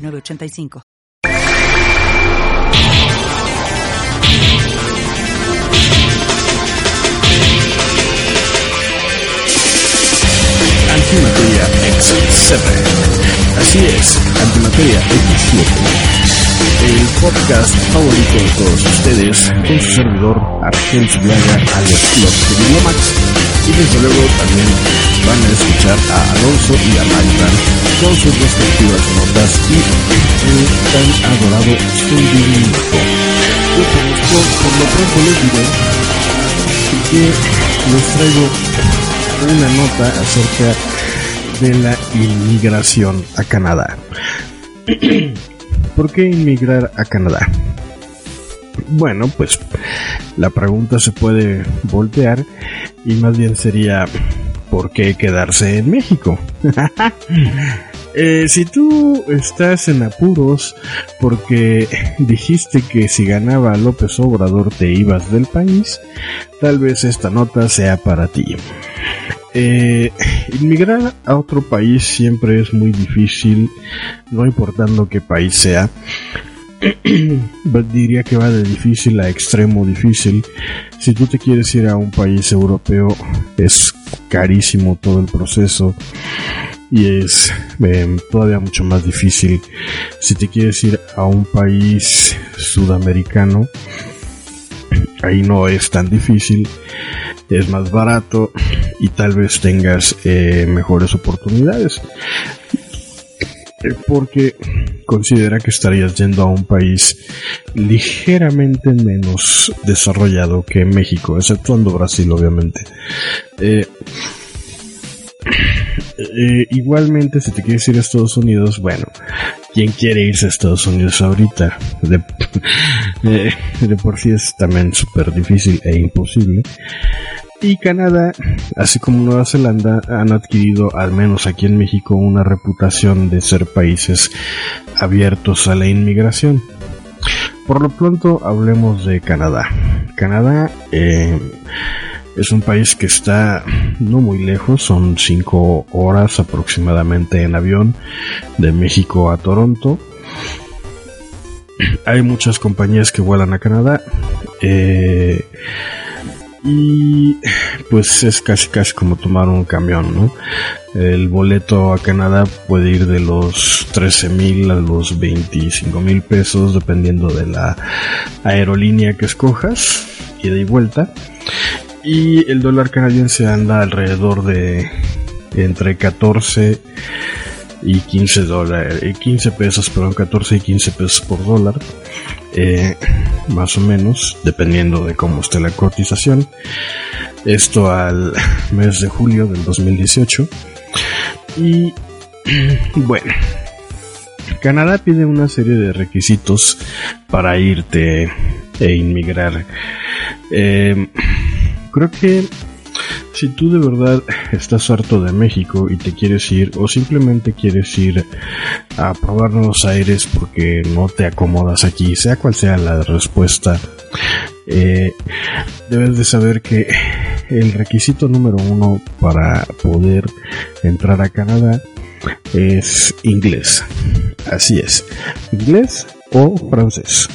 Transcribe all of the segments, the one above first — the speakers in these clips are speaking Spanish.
906985. Antimateria X7. Así es, Antimateria X7. El podcast favorito de todos ustedes, con su servidor Argel Viaga alias Los Diplomax. Y desde luego también van a escuchar a Alonso y a Maritan con sus respectivas notas y el tan adorado Zundinito. Yo por lo pronto les diré que les traigo una nota acerca de la inmigración a Canadá. ¿Por qué inmigrar a Canadá? Bueno, pues la pregunta se puede voltear y más bien sería ¿por qué quedarse en México? Eh, si tú estás en apuros porque dijiste que si ganaba López Obrador te ibas del país, tal vez esta nota sea para ti. Eh, inmigrar a otro país siempre es muy difícil, no importando qué país sea. Diría que va de difícil a extremo difícil. Si tú te quieres ir a un país europeo, es carísimo todo el proceso y es eh, todavía mucho más difícil. Si te quieres ir a un país sudamericano ahí no es tan difícil. Es más barato y tal vez tengas eh, mejores oportunidades porque considera que estarías yendo a un país ligeramente menos desarrollado que México, exceptuando Brasil obviamente. Eh, eh, igualmente, si te quieres ir a Estados Unidos, bueno, ¿quién quiere irse a Estados Unidos ahorita? De, eh, de por sí es también súper difícil e imposible. Y Canadá, así como Nueva Zelanda, han adquirido, al menos aquí en México, una reputación de ser países abiertos a la inmigración. Por lo pronto, hablemos de Canadá. Canadá eh, es un país que está no muy lejos, son 5 horas aproximadamente en avión de México a Toronto. Hay muchas compañías que vuelan a Canadá. Eh, y pues es casi casi como tomar un camión, ¿no? El boleto a Canadá puede ir de los 13 mil a los 25 mil pesos dependiendo de la aerolínea que escojas, ida y vuelta. Y el dólar canadiense anda alrededor de entre 14 y 15 dólares, 15 pesos, perdón, 14 y 15 pesos por dólar, eh, más o menos, dependiendo de cómo esté la cotización. Esto al mes de julio del 2018. Y bueno, Canadá pide una serie de requisitos para irte e inmigrar. Eh, creo que si tú de verdad estás harto de México y te quieres ir o simplemente quieres ir a probar nuevos aires porque no te acomodas aquí, sea cual sea la respuesta, eh, debes de saber que el requisito número uno para poder entrar a Canadá es inglés. Así es, inglés o francés.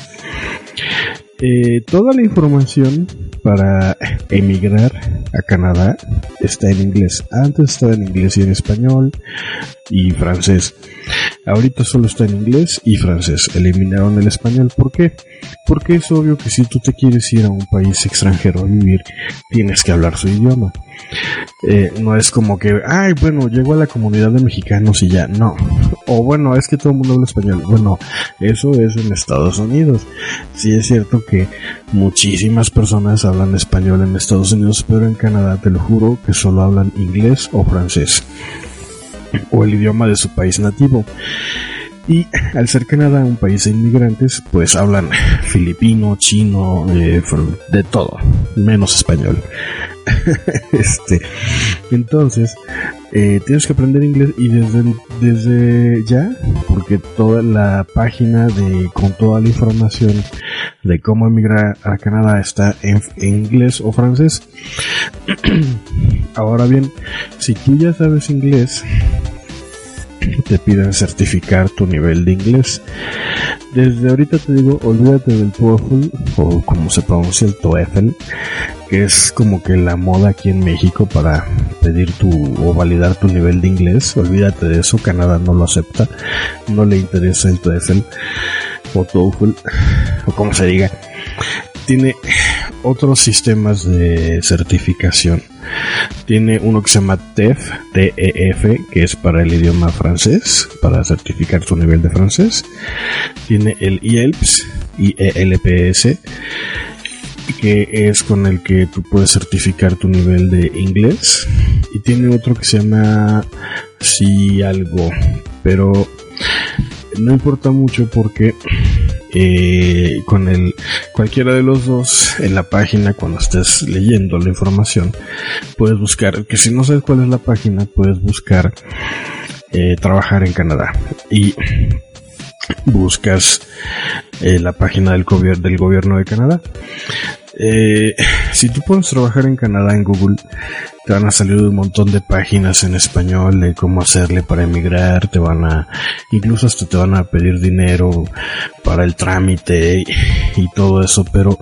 Eh, toda la información para emigrar a Canadá está en inglés. Antes estaba en inglés y en español y francés. Ahorita solo está en inglés y francés. Eliminaron el español. ¿Por qué? Porque es obvio que si tú te quieres ir a un país extranjero a vivir, tienes que hablar su idioma. Eh, no es como que, ay, bueno, llego a la comunidad de mexicanos y ya, no. O bueno, es que todo el mundo habla español. Bueno, eso es en Estados Unidos. Sí es cierto que muchísimas personas hablan español en Estados Unidos, pero en Canadá te lo juro que solo hablan inglés o francés. O el idioma de su país nativo. Y al ser Canadá un país de inmigrantes, pues hablan filipino, chino, eh, de todo, menos español. este, entonces, eh, tienes que aprender inglés y desde, desde ya, porque toda la página de con toda la información de cómo emigrar a Canadá está en, inglés o francés. Ahora bien, si tú ya sabes inglés, te piden certificar tu nivel de inglés. Desde ahorita te digo, olvídate del TOEFL o como se pronuncia el TOEFL, que es como que la moda aquí en México para pedir tu o validar tu nivel de inglés. Olvídate de eso, Canadá no lo acepta, no le interesa el TOEFL o TOEFL o como se diga. Tiene otros sistemas de certificación. Tiene uno que se llama TEF, TEF, que es para el idioma francés, para certificar tu nivel de francés. Tiene el IELPS, IELPS, que es con el que tú puedes certificar tu nivel de inglés. Y tiene otro que se llama Si algo, pero no importa mucho porque eh, con el cualquiera de los dos en la página cuando estés leyendo la información puedes buscar que si no sabes cuál es la página puedes buscar eh, trabajar en Canadá. Y buscas eh, la página del, del gobierno de Canadá eh, si tú puedes trabajar en Canadá en Google, te van a salir un montón de páginas en español de cómo hacerle para emigrar, te van a, incluso hasta te van a pedir dinero para el trámite y, todo eso, pero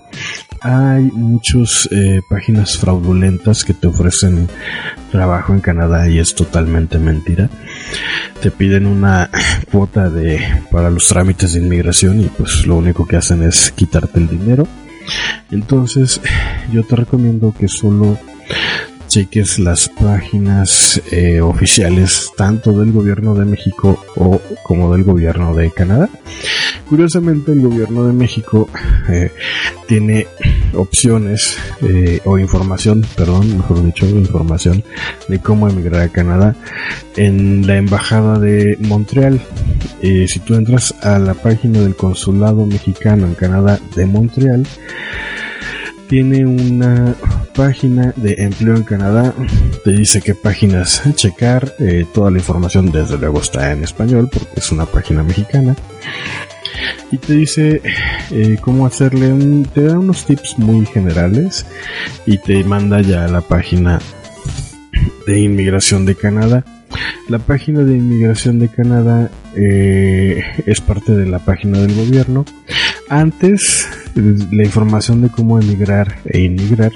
hay muchas eh, páginas fraudulentas que te ofrecen trabajo en Canadá y es totalmente mentira. Te piden una cuota de para los trámites de inmigración y pues lo único que hacen es quitarte el dinero entonces, yo te recomiendo que solo cheques las páginas eh, oficiales tanto del gobierno de México o como del gobierno de Canadá. Curiosamente el gobierno de México eh, tiene opciones eh, o información, perdón, mejor dicho, información de cómo emigrar a Canadá en la embajada de Montreal. si tú entras a la página del consulado mexicano en Canadá de Montreal, tiene una página de empleo en Canadá. Te dice qué páginas checar. Eh, toda la información desde luego está en español porque es una página mexicana. Y te dice eh, cómo hacerle un... Te da unos tips muy generales y te manda ya a la página de inmigración de Canadá. La página de inmigración de Canadá eh, es parte de la página del gobierno. Antes la información de cómo emigrar e inmigrar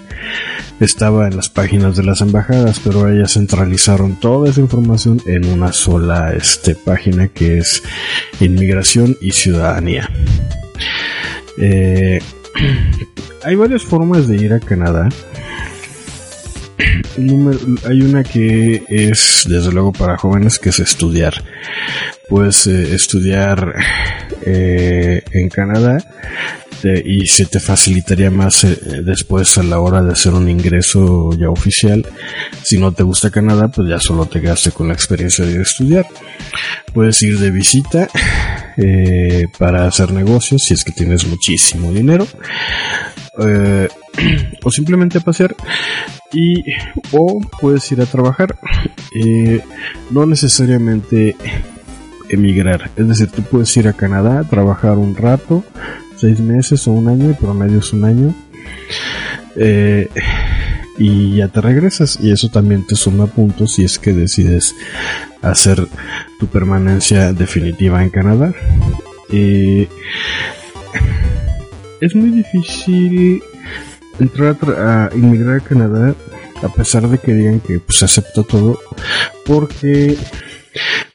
estaba en las páginas de las embajadas, pero ellas centralizaron toda esa información en una sola este, página que es Inmigración y Ciudadanía. Eh, hay varias formas de ir a Canadá. hay una que es, desde luego, para jóvenes, que es estudiar. Puedes eh, estudiar eh, en Canadá y se te facilitaría más eh, después a la hora de hacer un ingreso ya oficial. Si no te gusta Canadá, pues ya solo te gastes con la experiencia de estudiar. Puedes ir de visita eh, para hacer negocios si es que tienes muchísimo dinero. Eh, o simplemente pasear y o puedes ir a trabajar no necesariamente emigrar es decir tú puedes ir a Canadá trabajar un rato seis meses o un año, y promedio es un año. Eh, y ya te regresas y eso también te suma puntos si es que decides hacer tu permanencia definitiva en Canadá. Es muy difícil entrar a, inmigrar a Canadá a pesar de que digan que pues acepta todo porque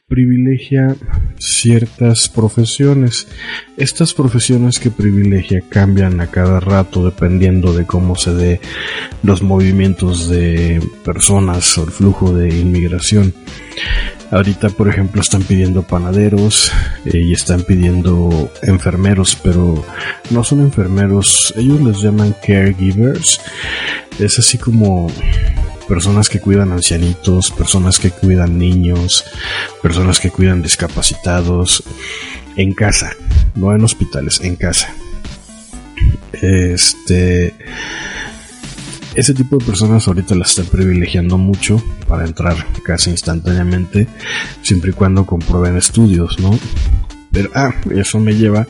privilegia ciertas profesiones. Estas profesiones que privilegia cambian a cada rato dependiendo de cómo se dé los movimientos de personas o el flujo de inmigración. Ahorita, por ejemplo, están pidiendo panaderos eh, y están pidiendo enfermeros, pero no son enfermeros, ellos les llaman caregivers. Es así como personas que cuidan ancianitos, personas que cuidan niños, personas que cuidan discapacitados en casa, no en hospitales, en casa. Este ese tipo de personas ahorita las están privilegiando mucho para entrar casi instantáneamente, siempre y cuando comprueben estudios, ¿no? Pero, ah, eso me lleva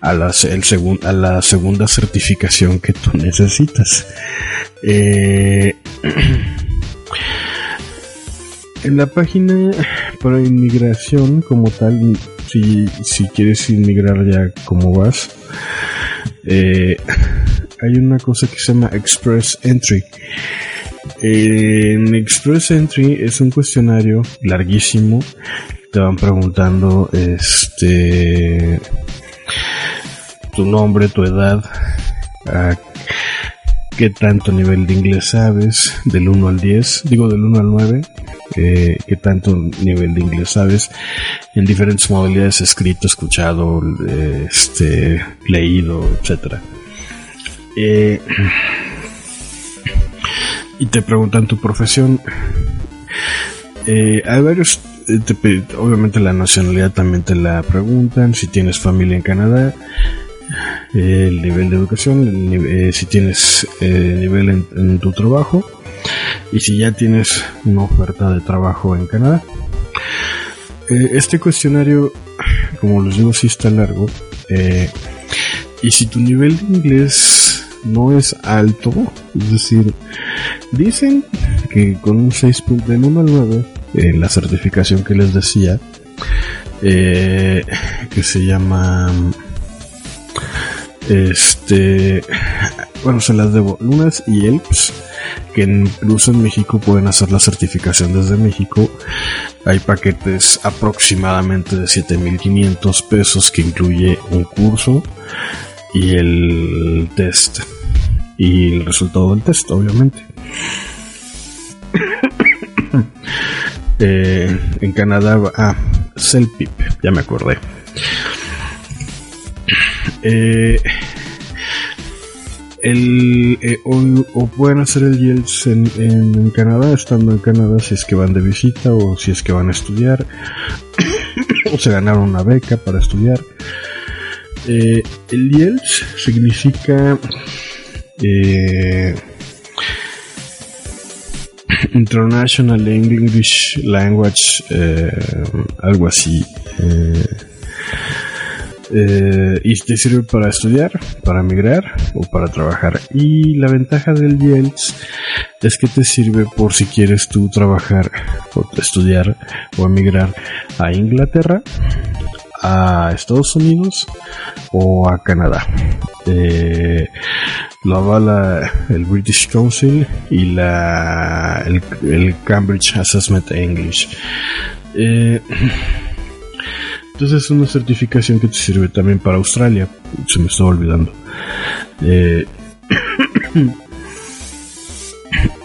a, el a la segunda certificación que tú necesitas. Eh, en la página para inmigración como tal, si, quieres inmigrar ya como vas, eh, hay una cosa que se llama Express Entry. En Express Entry es un cuestionario larguísimo te van preguntando este tu nombre, tu edad, qué tanto nivel de inglés sabes, del 1 al 10, digo del 1 al 9, eh, qué tanto nivel de inglés sabes en diferentes modalidades, escrito, escuchado, este, leído, etcétera. Eh, y te preguntan tu profesión. Eh, hay varios eh, obviamente la nacionalidad también te la preguntan, si tienes familia en Canadá, el nivel de educación, eh, si tienes eh, nivel en, tu trabajo y si ya tienes una oferta de trabajo en Canadá. este cuestionario, como les digo, sí está largo. y si tu nivel de inglés no es alto, es decir, dicen que con un 6.1 al 9 la certificación que les decía, eh, que se llama, este, bueno, se las debo, Lunas y ELPS, que incluso en México pueden hacer la certificación desde México. Hay paquetes aproximadamente de 7.500 pesos que incluye un curso y el test y el resultado del test, obviamente. Eh, en Canadá, ah, Celpip, ya me acordé. Eh, el, eh, o, pueden hacer el IELTS en, Canadá, estando en Canadá, si es que van de visita o si es que van a estudiar, o se ganaron una beca para estudiar. el IELTS significa International English Language, eh, algo así. Eh, eh, y te sirve para estudiar, para migrar o para trabajar. Y la ventaja del IELTS es que te sirve por si quieres tú trabajar o estudiar o emigrar a Inglaterra, a Estados Unidos o a Canadá. Eh, lo avala el British Council y la, el, Cambridge Assessment English. Eh, entonces es una certificación que te sirve también para Australia. Se me estaba olvidando. Eh,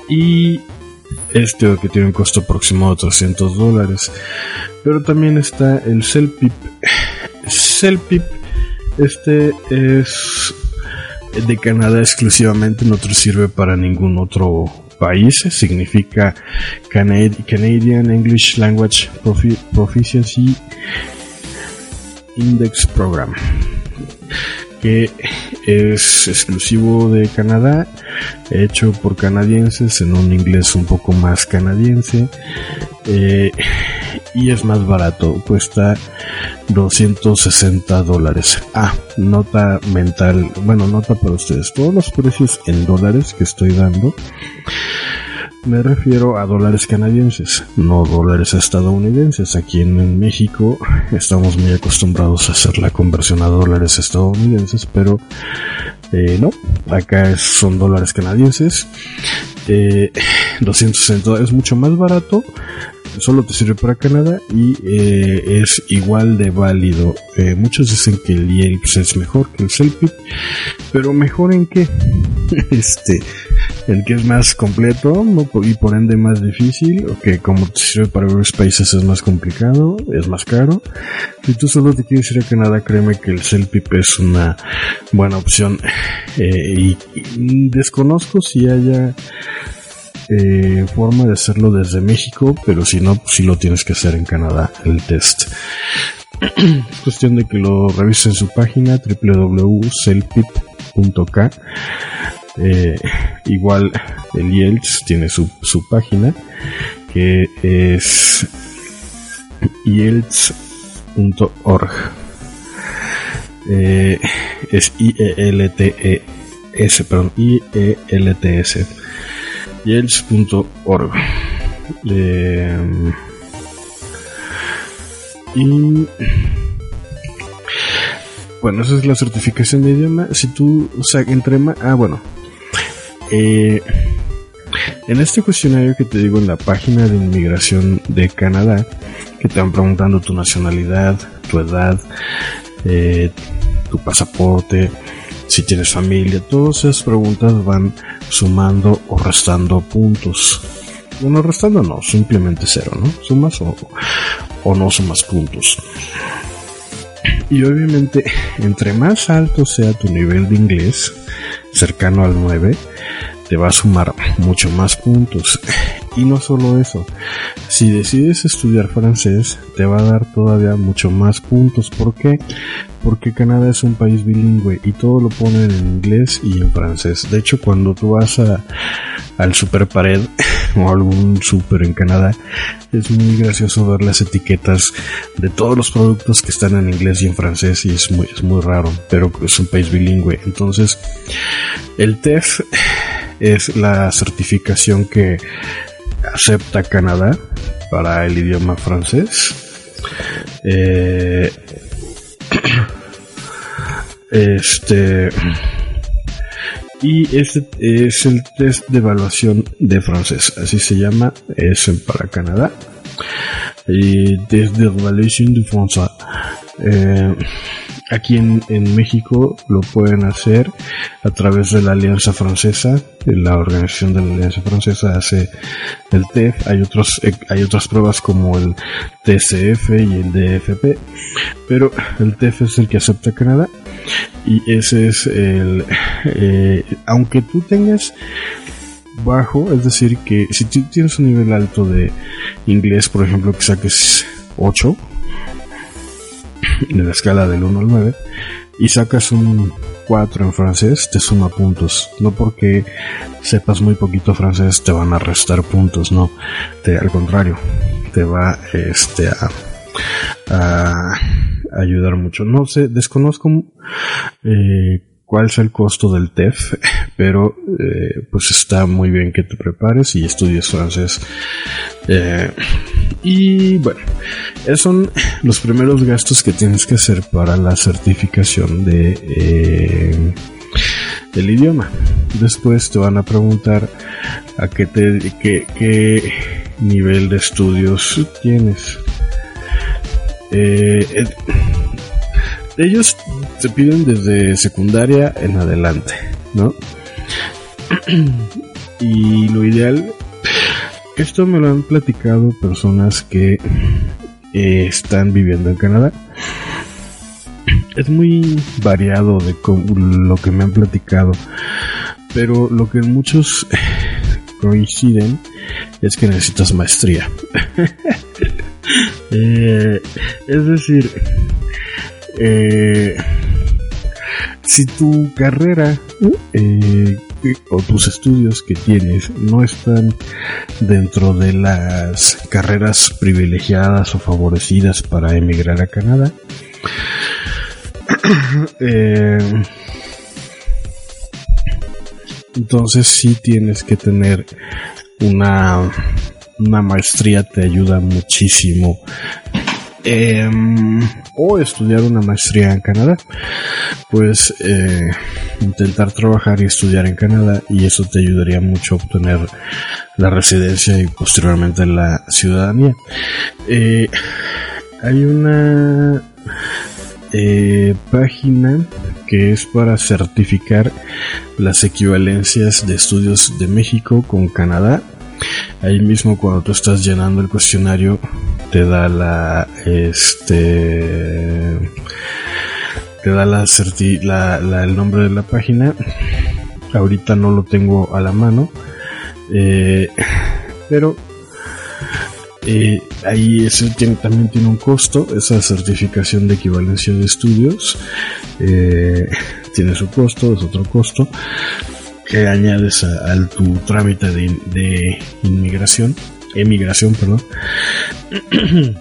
y este que tiene un costo aproximado de 300 dólares. Pero también está el CELPIP. CELPIP, este es de Canadá exclusivamente, no te sirve para ningún otro país. Significa Canadian English Language Proficiency Index Program que es exclusivo de Canadá, hecho por canadienses en un inglés un poco más canadiense eh, y es más barato, cuesta 260 dólares. Ah, nota mental, bueno, nota para ustedes, todos los precios en dólares que estoy dando me refiero a dólares canadienses, no dólares estadounidenses. Aquí en México estamos muy acostumbrados a hacer la conversión a dólares estadounidenses, pero eh, no, acá son dólares canadienses. Eh, 260 es mucho más barato solo te sirve para Canadá y eh, es igual de válido. Eh, muchos dicen que el IELTS es mejor que el CELPIP, pero mejor en qué? este, el que es más completo y por ende más difícil, o que como te sirve para varios países es más complicado, es más caro. Si tú solo te quieres ir a Canadá, créeme que el CELPIP es una buena opción. Eh, y desconozco si haya eh, forma de hacerlo desde México, pero si no, si lo tienes que hacer en Canadá, el test. es cuestión de que lo revisen en su página www.celpip.k. Eh, igual el IELTS tiene su, su página que es IELTS.org. Eh, es I-E-L-T-E-S, perdón, I-E-L-T-S. IELTS.org. Eh, y bueno, esa es la certificación de idioma. Si tú, o sea, entre más, ah, bueno, eh, en este cuestionario que te digo en la página de inmigración de Canadá, que te van preguntando tu nacionalidad, tu edad, eh, tu pasaporte, si tienes familia, todas esas preguntas van sumando o restando puntos. Bueno, restando no, simplemente cero, ¿no? Sumas o, o no sumas puntos. Y obviamente, entre más alto sea tu nivel de inglés, cercano al 9, te va a sumar mucho más puntos. Y no solo eso, si decides estudiar francés, te va a dar todavía mucho más puntos. ¿Por qué? Porque Canadá es un país bilingüe y todo lo ponen en inglés y en francés. De hecho, cuando tú vas a, al super pared o algún super en Canadá, es muy gracioso ver las etiquetas de todos los productos que están en inglés y en francés y es muy, es muy raro, pero es un país bilingüe. Entonces, el TEF es la certificación que acepta Canadá para el idioma francés. Eh, este y este es el test de evaluación de francés, así se llama, es para Canadá. Y test de evaluación de francés. Aquí en, México lo pueden hacer a través de la Alianza Francesa. La organización de la Alianza Francesa hace el TEF. Hay otros, eh, hay otras pruebas como el TCF y el DFP. Pero el TEF es el que acepta Canadá. Y ese es el, eh, aunque tú tengas bajo, es decir, que si tú tienes un nivel alto de inglés, por ejemplo, que saques 8, de la escala del 1 al 9 y sacas un 4 en francés, te suma puntos. No porque sepas muy poquito francés te van a restar puntos, no. Al contrario, te va este, a, a ayudar mucho. No sé, desconozco eh, cuál es el costo del TEF, pero eh, pues está muy bien que te prepares y estudies francés. Eh, y bueno, esos son los primeros gastos que tienes que hacer para la certificación de eh, el idioma. Después te van a preguntar a qué, te, qué, qué nivel de estudios tienes. Eh, ellos te piden desde secundaria en adelante, ¿no? y lo ideal, esto me lo han platicado personas que eh, están viviendo en Canadá. Es muy variado de lo que me han platicado, pero lo que muchos coinciden es que necesitas maestría. Eh, es decir, eh, si tu carrera eh, o tus estudios que tienes no están dentro de las carreras privilegiadas o favorecidas para emigrar a Canadá, eh, entonces sí tienes que tener una, una maestría, te ayuda muchísimo Em, o estudiar una maestría en Canadá, pues eh, intentar trabajar y estudiar en Canadá y eso te ayudaría mucho a obtener la residencia y posteriormente la ciudadanía. Eh, hay una eh, página que es para certificar las equivalencias de estudios de México con Canadá Ahí mismo cuando tú estás llenando el cuestionario te da la este te da la, el nombre de la página. Ahorita no lo tengo a la mano. Eh, pero eh, ahí eso también tiene un costo, esa certificación de equivalencia de estudios eh, tiene su costo, es otro costo que añades a, tu trámite de, inmigración, emigración, perdón.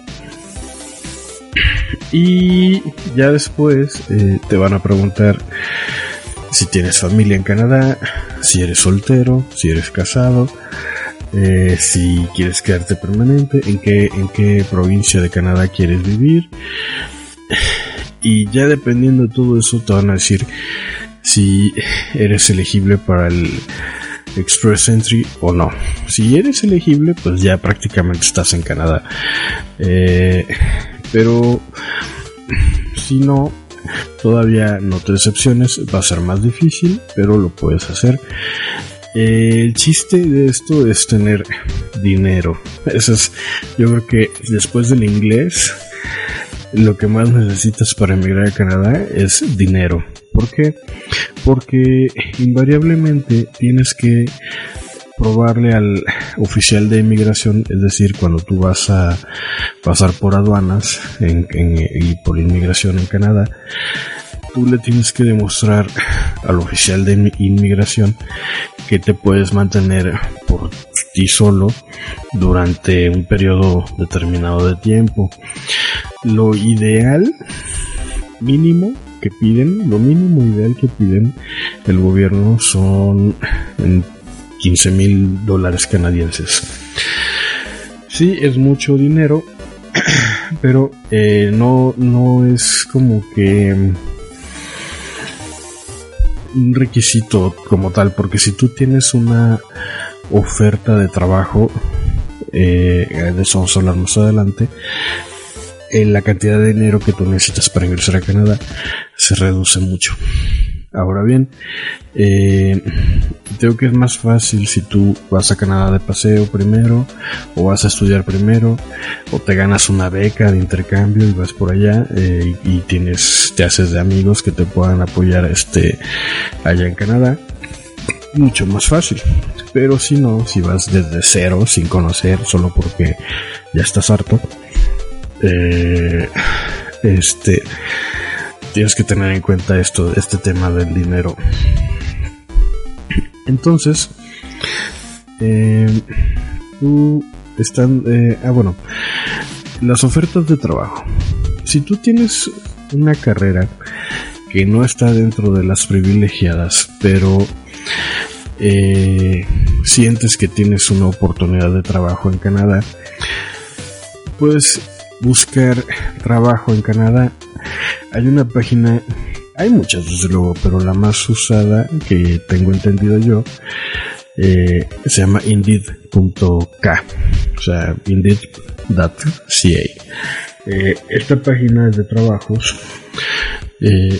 y ya después eh, te van a preguntar si tienes familia en Canadá, si eres soltero, si eres casado, eh, si quieres quedarte permanente, en qué, en qué provincia de Canadá quieres vivir. Y ya dependiendo de todo eso te van a decir si eres elegible para el Express Entry o no. Si eres elegible, pues ya prácticamente estás en Canadá. Eh, pero si no, todavía no te decepciones, va a ser más difícil, pero lo puedes hacer el chiste de esto es tener dinero. Eso es, yo creo que después del inglés, lo que más necesitas para emigrar a Canadá es dinero. ¿Por qué? Porque invariablemente tienes que probarle al oficial de inmigración, es decir, cuando tú vas a pasar por aduanas y por inmigración en Canadá, tú le tienes que demostrar al oficial de inmigración que te puedes mantener por ti solo durante un periodo determinado de tiempo. Lo ideal mínimo que piden, lo mínimo ideal que piden el gobierno son 15 mil dólares canadienses. Sí, es mucho dinero, pero eh, no, no es como que un requisito como tal, porque si tú tienes una oferta de trabajo, eh, de eso vamos a hablar más adelante, en la cantidad de dinero que tú necesitas para ingresar a Canadá se reduce mucho. Ahora bien, eh, creo que es más fácil si tú vas a Canadá de paseo primero, o vas a estudiar primero, o te ganas una beca de intercambio y vas por allá eh, y, tienes, te haces de amigos que te puedan apoyar este allá en Canadá. Mucho más fácil. Pero si no, si vas desde cero, sin conocer, solo porque ya estás harto, eh, este tienes que tener en cuenta esto, este tema del dinero. Entonces, eh, tú están, eh, ah bueno, las ofertas de trabajo. Si tú tienes una carrera que no está dentro de las privilegiadas, pero eh, sientes que tienes una oportunidad de trabajo en Canadá, puedes buscar trabajo en Canadá hay una página, hay muchas desde luego, pero la más usada que tengo entendido yo eh, se llama indeed.k, o sea, indeed.ca. Eh, esta página es de trabajos eh,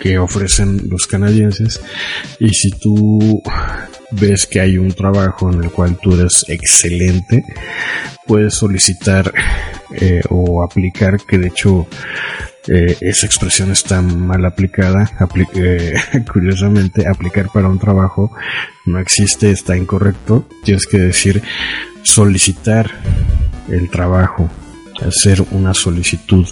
que ofrecen los canadienses y si tú ves que hay un trabajo en el cual tú eres excelente, puedes solicitar eh, o aplicar, que de hecho eh, esa expresión está mal aplicada. Eh, curiosamente, aplicar para un trabajo no existe, está incorrecto. Tienes que decir solicitar el trabajo, hacer una solicitud,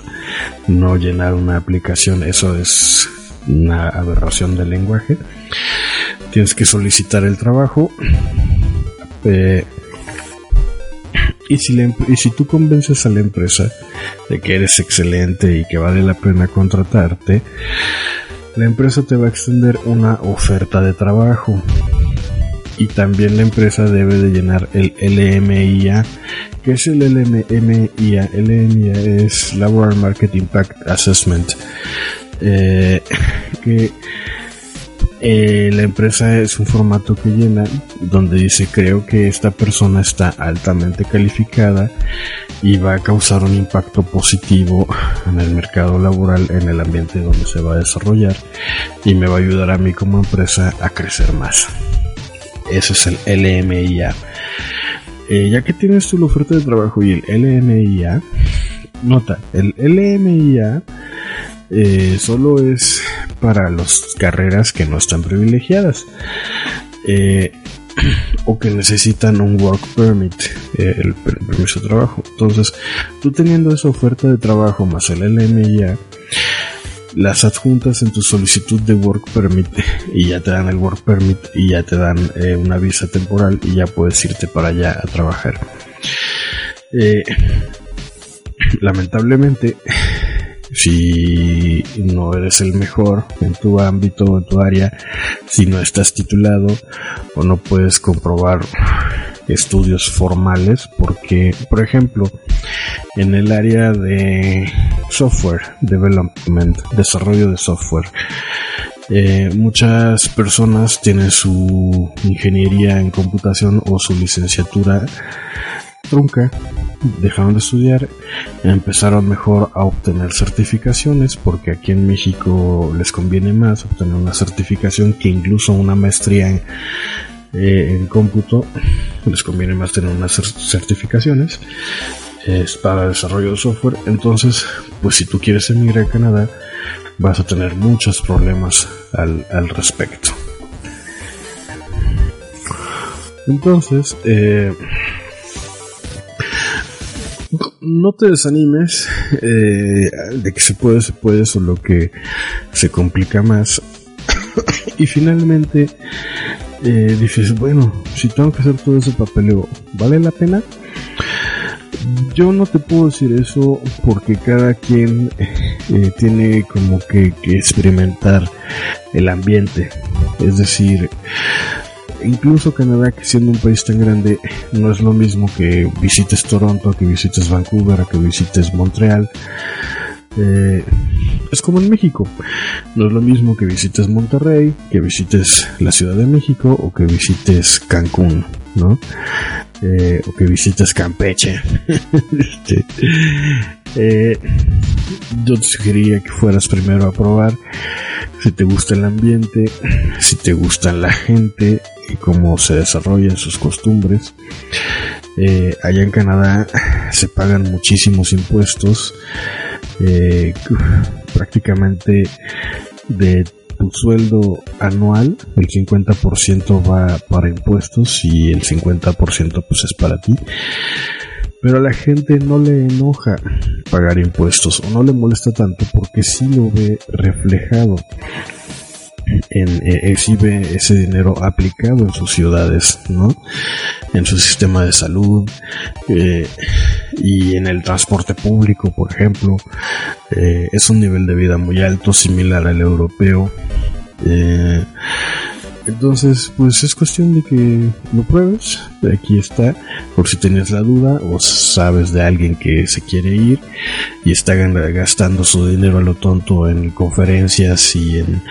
no llenar una aplicación. Eso es una aberración del lenguaje. Tienes que solicitar el trabajo. Eh, y si, y si tú convences a la empresa de que eres excelente y que vale la pena contratarte, la empresa te va a extender una oferta de trabajo. Y también la empresa debe de llenar el LMIA. ¿Qué es el LMIA? LMIA es Laboral Market Impact Assessment. Eh, que eh, la empresa es un formato que llena donde dice creo que esta persona está altamente calificada y va a causar un impacto positivo en el mercado laboral en el ambiente donde se va a desarrollar y me va a ayudar a mí como empresa a crecer más. Ese es el LMIA. Eh, ya que tienes tu oferta de trabajo y el LMIA, nota, el LMIA eh, solo es para las carreras que no están privilegiadas. Eh, o que necesitan un work permit, eh, el permiso de trabajo. Entonces, tú teniendo esa oferta de trabajo más el LMIA, las adjuntas en tu solicitud de work permit y ya te dan el work permit y ya te dan eh, una visa temporal y ya puedes irte para allá a trabajar. Lamentablemente, si no eres el mejor en tu ámbito, en tu área, si no estás titulado o no puedes comprobar estudios formales porque, por ejemplo, en el área de software development, desarrollo de software, eh, muchas personas tienen su ingeniería en computación o su licenciatura trunca, dejaron de estudiar, empezaron mejor a obtener certificaciones, porque aquí en México les conviene más obtener una certificación que incluso una maestría en, eh, en cómputo, les conviene más tener unas certificaciones es para desarrollo de software. Entonces, pues si tú quieres emigrar a Canadá, vas a tener muchos problemas al, al respecto. Entonces, eh, no te desanimes eh, de que se puede, se puede, solo que se complica más. y finalmente eh, dices, bueno, si tengo que hacer todo ese papeleo, ¿vale la pena? Yo no te puedo decir eso porque cada quien eh, tiene como que, que experimentar el ambiente. Es decir, incluso Canadá, que siendo un país tan grande, no es lo mismo que visites Toronto, que visites Vancouver, que visites Montreal. Eh, es como en México. No es lo mismo que visites Monterrey, que visites la Ciudad de México o que visites Cancún, ¿no? Eh, o que visites Campeche. Este, eh, yo te sugeriría que fueras primero a probar si te gusta el ambiente, si te gusta la gente y cómo se desarrollan sus costumbres. Eh, allá en Canadá se pagan muchísimos impuestos, eh, prácticamente de tu sueldo anual, el 50% va para impuestos y el 50% pues es para ti. Pero a la gente no le enoja pagar impuestos o no le molesta tanto porque sí lo ve reflejado en, eh, exhibe ese dinero aplicado en sus ciudades, ¿no? En su sistema de salud eh, y en el transporte público, por ejemplo, eh, es un nivel de vida muy alto, similar al europeo. Entonces, pues es cuestión de que lo pruebes. Aquí está, por si tenías la duda o sabes de alguien que se quiere ir y está gastando su dinero a lo tonto en conferencias y en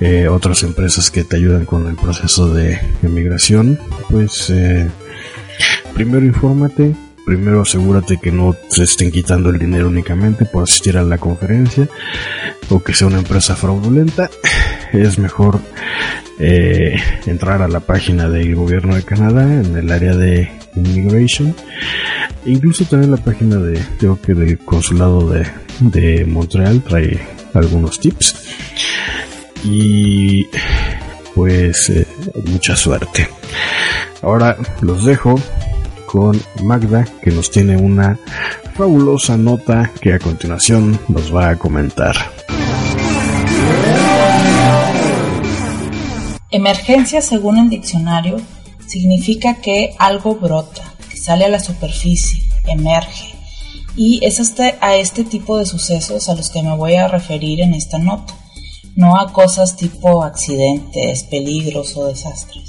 eh, otras empresas que te ayudan con el proceso de emigración. Pues eh, primero infórmate, primero asegúrate que no te estén quitando el dinero únicamente por asistir a la conferencia o que sea una empresa fraudulenta. Es mejor eh, entrar a la página del gobierno de Canadá en el área de immigration. Incluso también la página de, creo que del consulado de, de Montreal trae algunos tips. Y pues eh, mucha suerte. Ahora los dejo con Magda que nos tiene una fabulosa nota que a continuación nos va a comentar. Emergencia, según el diccionario, significa que algo brota, que sale a la superficie, emerge. Y es hasta a este tipo de sucesos a los que me voy a referir en esta nota, no a cosas tipo accidentes, peligros o desastres.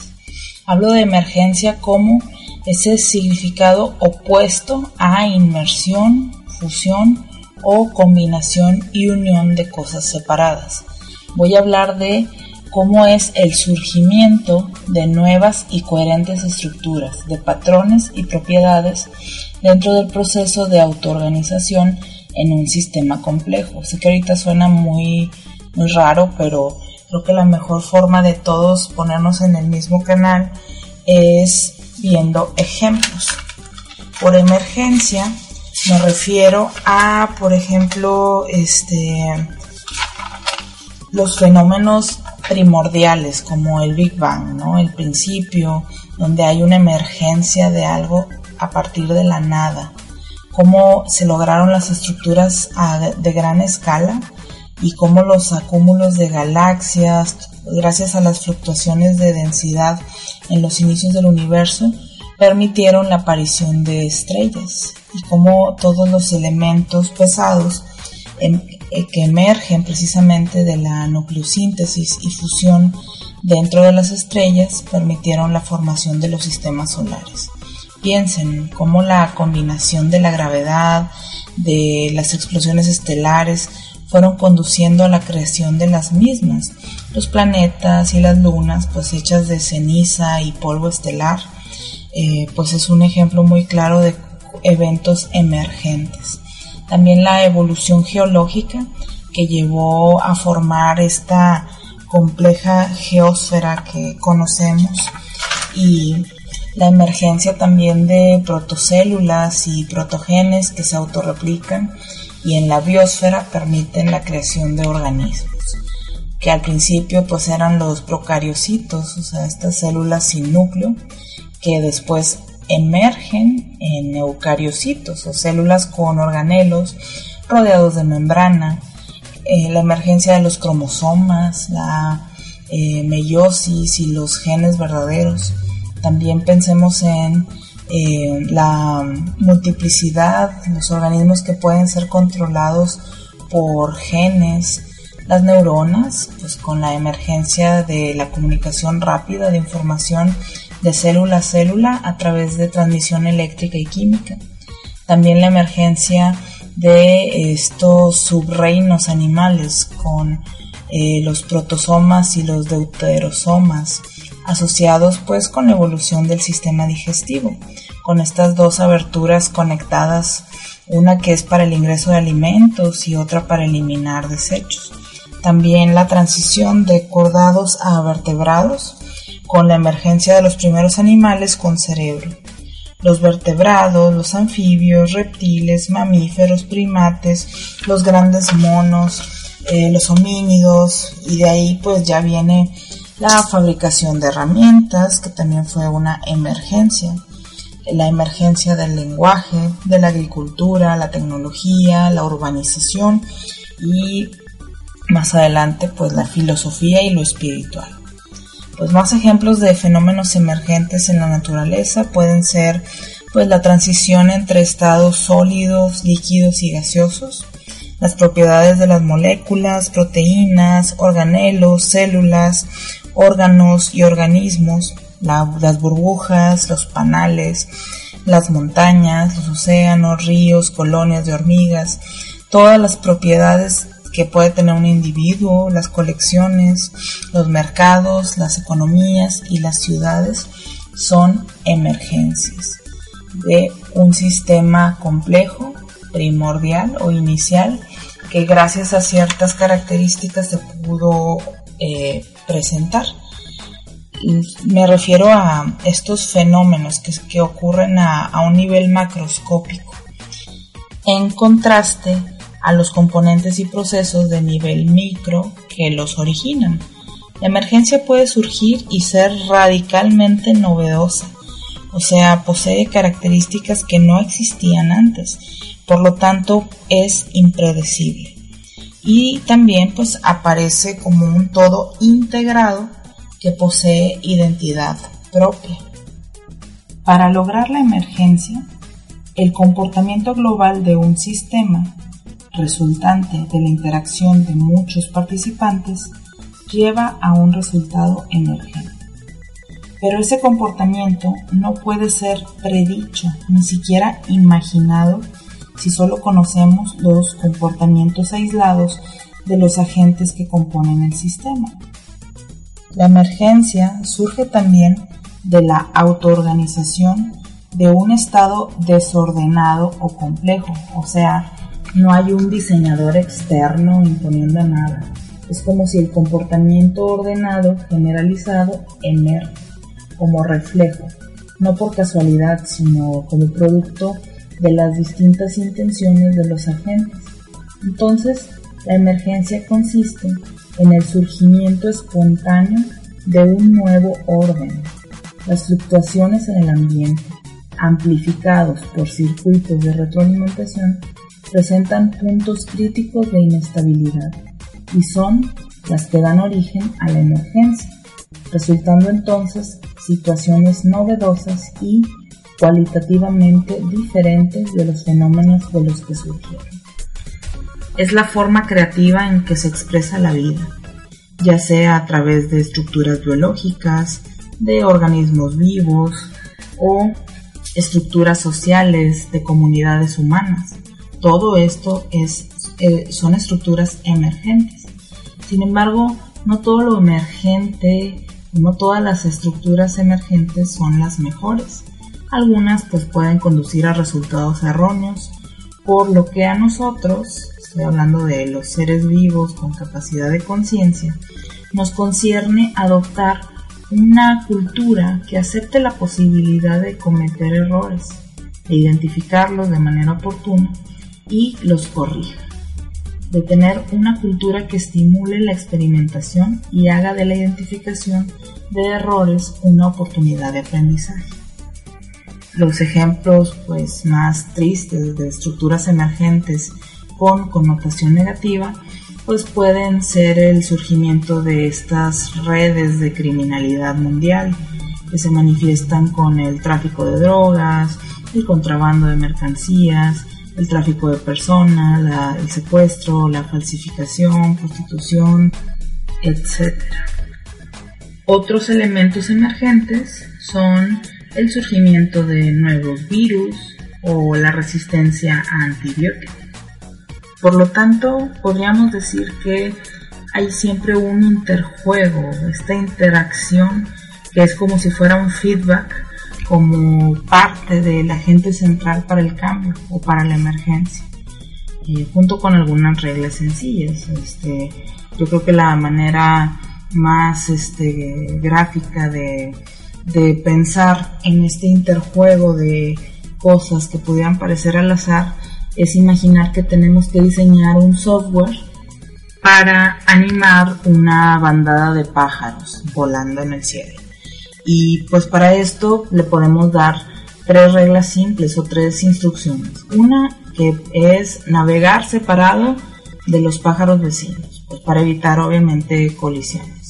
Hablo de emergencia como ese significado opuesto a inmersión, fusión o combinación y unión de cosas separadas. Voy a hablar de cómo es el surgimiento de nuevas y coherentes estructuras, de patrones y propiedades dentro del proceso de autoorganización en un sistema complejo. Sé que ahorita suena muy, muy raro, pero creo que la mejor forma de todos ponernos en el mismo canal es viendo ejemplos. Por emergencia me refiero a, por ejemplo, este, los fenómenos primordiales como el Big Bang, ¿no? El principio, donde hay una emergencia de algo a partir de la nada. Cómo se lograron las estructuras de gran escala y cómo los acúmulos de galaxias, gracias a las fluctuaciones de densidad en los inicios del universo, permitieron la aparición de estrellas y cómo todos los elementos pesados eh, que emergen precisamente de la nucleosíntesis y fusión dentro de las estrellas permitieron la formación de los sistemas solares. Piensen cómo la combinación de la gravedad, de las explosiones estelares, fueron conduciendo a la creación de las mismas. Los planetas y las lunas, pues hechas de ceniza y polvo estelar, eh, pues es un ejemplo muy claro de eventos emergentes también la evolución geológica que llevó a formar esta compleja geósfera que conocemos y la emergencia también de protocélulas y protogenes que se autorreplican y en la biosfera permiten la creación de organismos que al principio pues eran los procariocitos, o sea, estas células sin núcleo que después emergen en eucariocitos o células con organelos rodeados de membrana, eh, la emergencia de los cromosomas, la eh, meiosis y los genes verdaderos. También pensemos en eh, la multiplicidad, los organismos que pueden ser controlados por genes, las neuronas, pues con la emergencia de la comunicación rápida de información de célula a célula a través de transmisión eléctrica y química. También la emergencia de estos subreinos animales con eh, los protosomas y los deuterosomas asociados pues con la evolución del sistema digestivo, con estas dos aberturas conectadas, una que es para el ingreso de alimentos y otra para eliminar desechos. También la transición de cordados a vertebrados, con la emergencia de los primeros animales con cerebro. Los vertebrados, los anfibios, reptiles, mamíferos, primates, los grandes monos, eh, los homínidos y de ahí pues ya viene la fabricación de herramientas que también fue una emergencia la emergencia del lenguaje, de la agricultura, la tecnología, la urbanización y más adelante pues la filosofía y lo espiritual. Pues más ejemplos de fenómenos emergentes en la naturaleza pueden ser pues la transición entre estados sólidos, líquidos y gaseosos, las propiedades de las moléculas, proteínas, organelos, células, órganos y organismos, las burbujas, los panales, las montañas, los océanos, ríos, colonias de hormigas, todas las propiedades que puede tener un individuo, las colecciones, los mercados, las economías y las ciudades son emergencias de un sistema complejo, primordial o inicial que gracias a ciertas características se pudo eh, presentar. Me refiero a estos fenómenos que, ocurren a, un nivel macroscópico. En contraste, a los componentes y procesos de nivel micro que los originan. La emergencia puede surgir y ser radicalmente novedosa, o sea, posee características que no existían antes, por lo tanto es impredecible. Y también pues aparece como un todo integrado que posee identidad propia. Para lograr la emergencia, el comportamiento global de un sistema resultante de la interacción de muchos participantes lleva a un resultado emergente. Pero ese comportamiento no puede ser predicho, ni siquiera imaginado, si solo conocemos los comportamientos aislados de los agentes que componen el sistema. La emergencia surge también de la autoorganización de un estado desordenado o complejo, o sea, no hay un diseñador externo imponiendo nada. Es como si el comportamiento ordenado, generalizado, emerge como reflejo, no por casualidad, sino como producto de las distintas intenciones de los agentes. Entonces, la emergencia consiste en el surgimiento espontáneo de un nuevo orden. Las fluctuaciones en el ambiente, amplificados por circuitos de retroalimentación, presentan puntos críticos de inestabilidad y son las que dan origen a la emergencia, resultando entonces situaciones novedosas y cualitativamente diferentes de los fenómenos de los que surgieron. Es la forma creativa en que se expresa la vida, ya sea a través de estructuras biológicas, de organismos vivos o estructuras sociales de comunidades humanas. Todo esto es, eh, son estructuras emergentes. Sin embargo, no todo lo emergente, no todas las estructuras emergentes son las mejores. Algunas pues pueden conducir a resultados erróneos, por lo que a nosotros, estoy hablando de los seres vivos con capacidad de conciencia, nos concierne adoptar una cultura que acepte la posibilidad de cometer errores, de identificarlos de manera oportuna y los corrija. De tener una cultura que estimule la experimentación y haga de la identificación de errores una oportunidad de aprendizaje. Los ejemplos pues, más tristes de estructuras emergentes con connotación negativa pues pueden ser el surgimiento de estas redes de criminalidad mundial que se manifiestan con el tráfico de drogas, el contrabando de mercancías, el tráfico de personas, el secuestro, la falsificación, prostitución, etc. Otros elementos emergentes son el surgimiento de nuevos virus o la resistencia a antibióticos. Por lo tanto, podríamos decir que hay siempre un interjuego, esta interacción que es como si fuera un feedback, como parte del agente central para el cambio o para la emergencia, eh, junto con algunas reglas sencillas. Este, yo creo que la manera más este, gráfica de, de pensar en este interjuego de cosas que pudieran parecer al azar es imaginar que tenemos que diseñar un software para animar una bandada de pájaros volando en el cielo. Y pues para esto le podemos dar tres reglas simples o tres instrucciones. Una que es navegar separado de los pájaros vecinos, pues para evitar obviamente colisiones.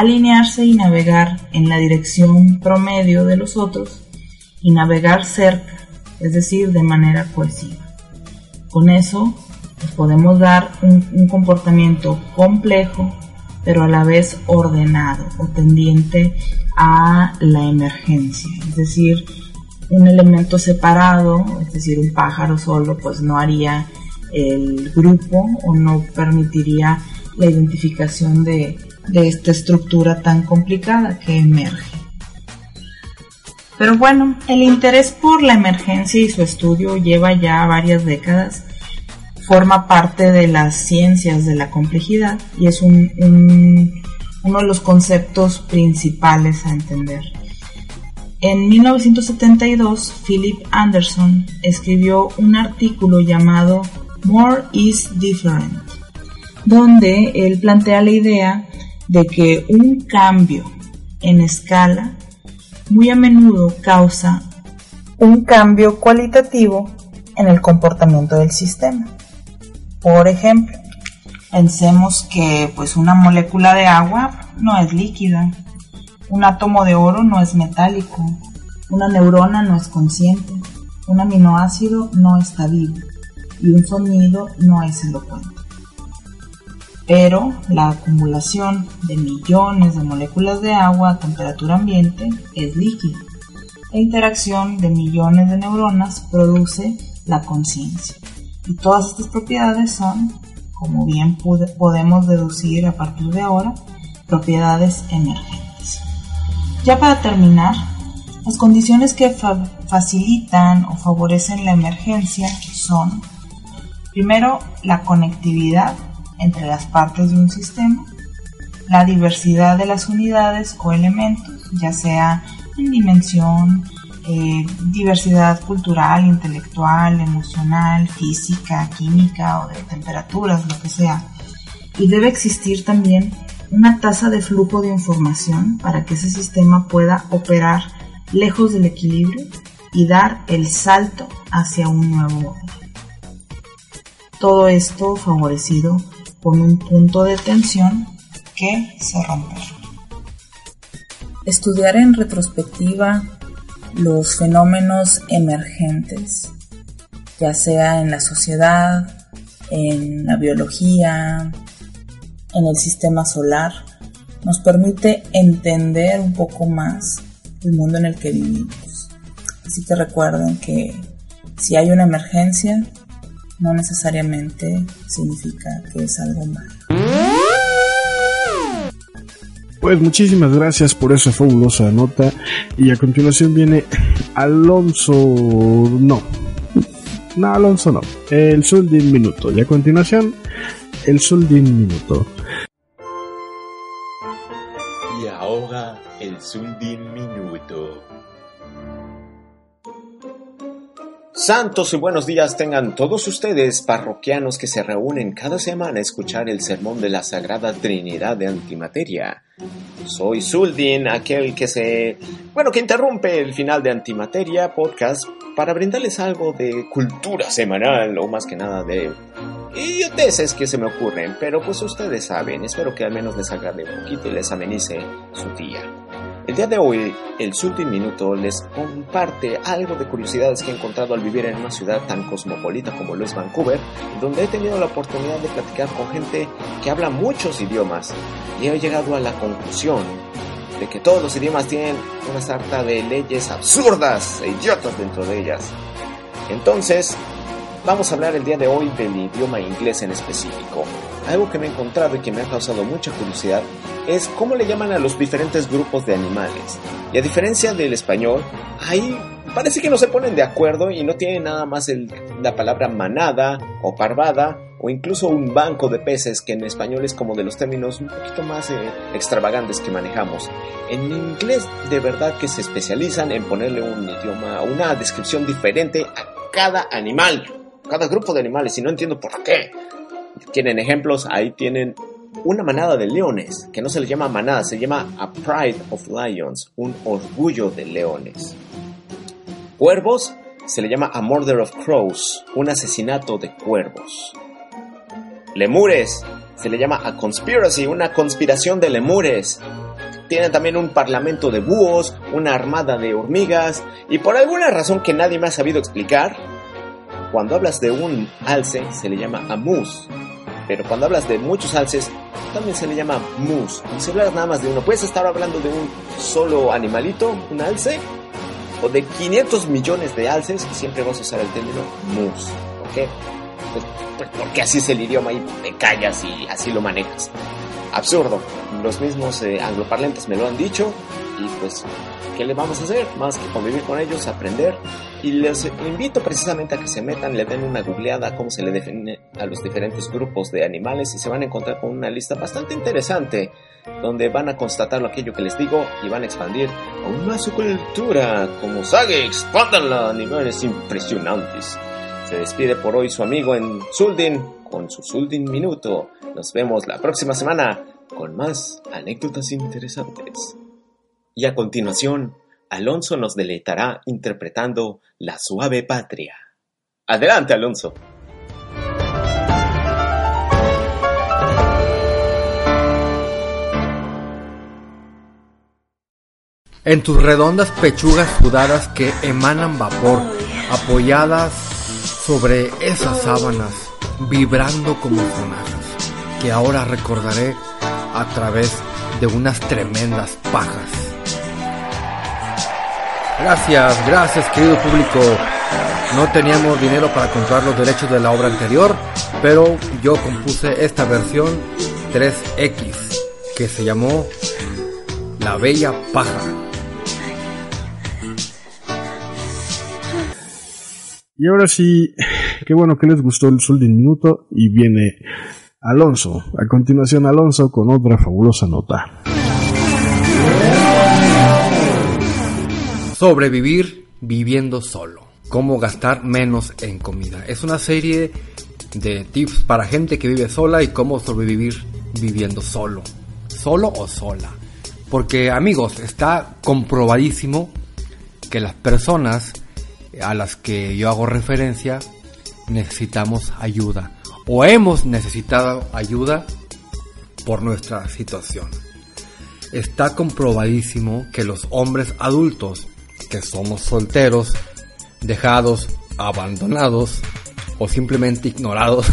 Alinearse y navegar en la dirección promedio de los otros y navegar cerca, es decir, de manera cohesiva. Con eso pues, podemos dar un, comportamiento complejo, pero a la vez ordenado o tendiente a la emergencia. Es decir, un elemento separado, es decir, un pájaro solo, pues no haría el grupo o no permitiría la identificación de, de esta estructura tan complicada que emerge. Pero bueno, el interés por la emergencia y su estudio lleva ya varias décadas, forma parte de las ciencias de la complejidad y es un, uno de los conceptos principales a entender. En 1972, Philip Anderson escribió un artículo llamado More is Different, donde él plantea la idea de que un cambio en escala muy a menudo causa un cambio cualitativo en el comportamiento del sistema. Por ejemplo, pensemos que pues una molécula de agua no es líquida, un átomo de oro no es metálico, una neurona no es consciente, un aminoácido no está vivo y un sonido no es elocuente. Pero la acumulación de millones de moléculas de agua a temperatura ambiente es líquida. La interacción de millones de neuronas produce la conciencia. Y todas estas propiedades son, como bien podemos deducir a partir de ahora, propiedades emergentes. Ya para terminar, las condiciones que facilitan o favorecen la emergencia son, primero, la conectividad entre las partes de un sistema, la diversidad de las unidades o elementos, ya sea en dimensión, eh, diversidad cultural, intelectual, emocional, física, química o de temperaturas, lo que sea. y debe existir también una tasa de flujo de información para que ese sistema pueda operar lejos del equilibrio y dar el salto hacia un nuevo orden. Todo esto favorecido con un punto de tensión que se rompe. Estudiar en retrospectiva los fenómenos emergentes, ya sea en la sociedad, en la biología, en el sistema solar, nos permite entender un poco más el mundo en el que vivimos. Así que recuerden que si hay una emergencia, no necesariamente significa que es algo malo. Pues muchísimas gracias por esa fabulosa nota. Y a continuación viene Alonso. No. No, Alonso no. El sol de un minuto. Y a continuación, el sol de un minuto. Y ahora, el sol de un minuto. Santos y buenos días tengan todos ustedes, parroquianos que se reúnen cada semana a escuchar el sermón de la Sagrada Trinidad de Antimateria. Soy Zuldin, aquel que se... bueno, que interrumpe el final de Antimateria podcast para brindarles algo de cultura semanal o más que nada de idioteces que se me ocurren, pero pues ustedes saben, espero que al menos les agrade un poquito y les amenice su día. El día de hoy, el Sultin Minuto les comparte algo de curiosidades que he encontrado al vivir en una ciudad tan cosmopolita como lo es Vancouver, donde he tenido la oportunidad de platicar con gente que habla muchos idiomas y he llegado a la conclusión de que todos los idiomas tienen una sarta de leyes absurdas e idiotas dentro de ellas. Entonces, Vamos a hablar el día de hoy del idioma inglés en específico. Algo que me he encontrado y que me ha causado mucha curiosidad es cómo le llaman a los diferentes grupos de animales. Y a diferencia del español, ahí parece que no se ponen de acuerdo y no tienen nada más la palabra manada o parvada o incluso un banco de peces que en español es como de los términos un poquito más eh, extravagantes que manejamos. En inglés de verdad que se especializan en ponerle un idioma, una descripción diferente a cada animal cada grupo de animales y no entiendo por qué. Tienen ejemplos, ahí tienen una manada de leones, que no se le llama manada, se llama a pride of lions, un orgullo de leones. Cuervos se le llama a murder of crows, un asesinato de cuervos. Lemures se le llama a conspiracy, una conspiración de lemures. Tienen también un parlamento de búhos, una armada de hormigas, y por alguna razón que nadie me ha sabido explicar, cuando hablas de un alce se le llama amus, pero cuando hablas de muchos alces también se le llama mus. Si hablas nada más de uno, puedes estar hablando de un solo animalito, un alce, o de 500 millones de alces y siempre vas a usar el término mus. ¿Por qué? Pues, pues, porque así es el idioma y te callas y así lo manejas. Absurdo. Los mismos eh, angloparlantes me lo han dicho y pues, ¿qué le vamos a hacer? Más que convivir con ellos, aprender y les invito precisamente a que se metan, le den una googleada a cómo se le define a los diferentes grupos de animales y se van a encontrar con una lista bastante interesante donde van a constatar aquello que les digo y van a expandir aún más su cultura como Sage, expándanla a niveles impresionantes. Se despide por hoy su amigo en Suldin con su Suldin Minuto. Nos vemos la próxima semana con más anécdotas interesantes. Y a continuación, Alonso nos deleitará interpretando La suave patria. Adelante, Alonso. En tus redondas pechugas sudadas que emanan vapor, apoyadas sobre esas sábanas, vibrando como sonajas, que ahora recordaré a través de unas tremendas pajas. Gracias, gracias querido público. No teníamos dinero para comprar los derechos de la obra anterior, pero yo compuse esta versión 3X que se llamó La Bella Paja. Y ahora sí, qué bueno que les gustó el sol de un minuto y viene Alonso. A continuación Alonso con otra fabulosa nota. Sobrevivir viviendo solo. Cómo gastar menos en comida. Es una serie de tips para gente que vive sola y cómo sobrevivir viviendo solo, solo o sola. Porque amigos, está comprobadísimo que las personas a las que yo hago referencia necesitamos ayuda o hemos necesitado ayuda por nuestra situación. Está comprobadísimo que los hombres adultos que somos solteros, dejados, abandonados o simplemente ignorados,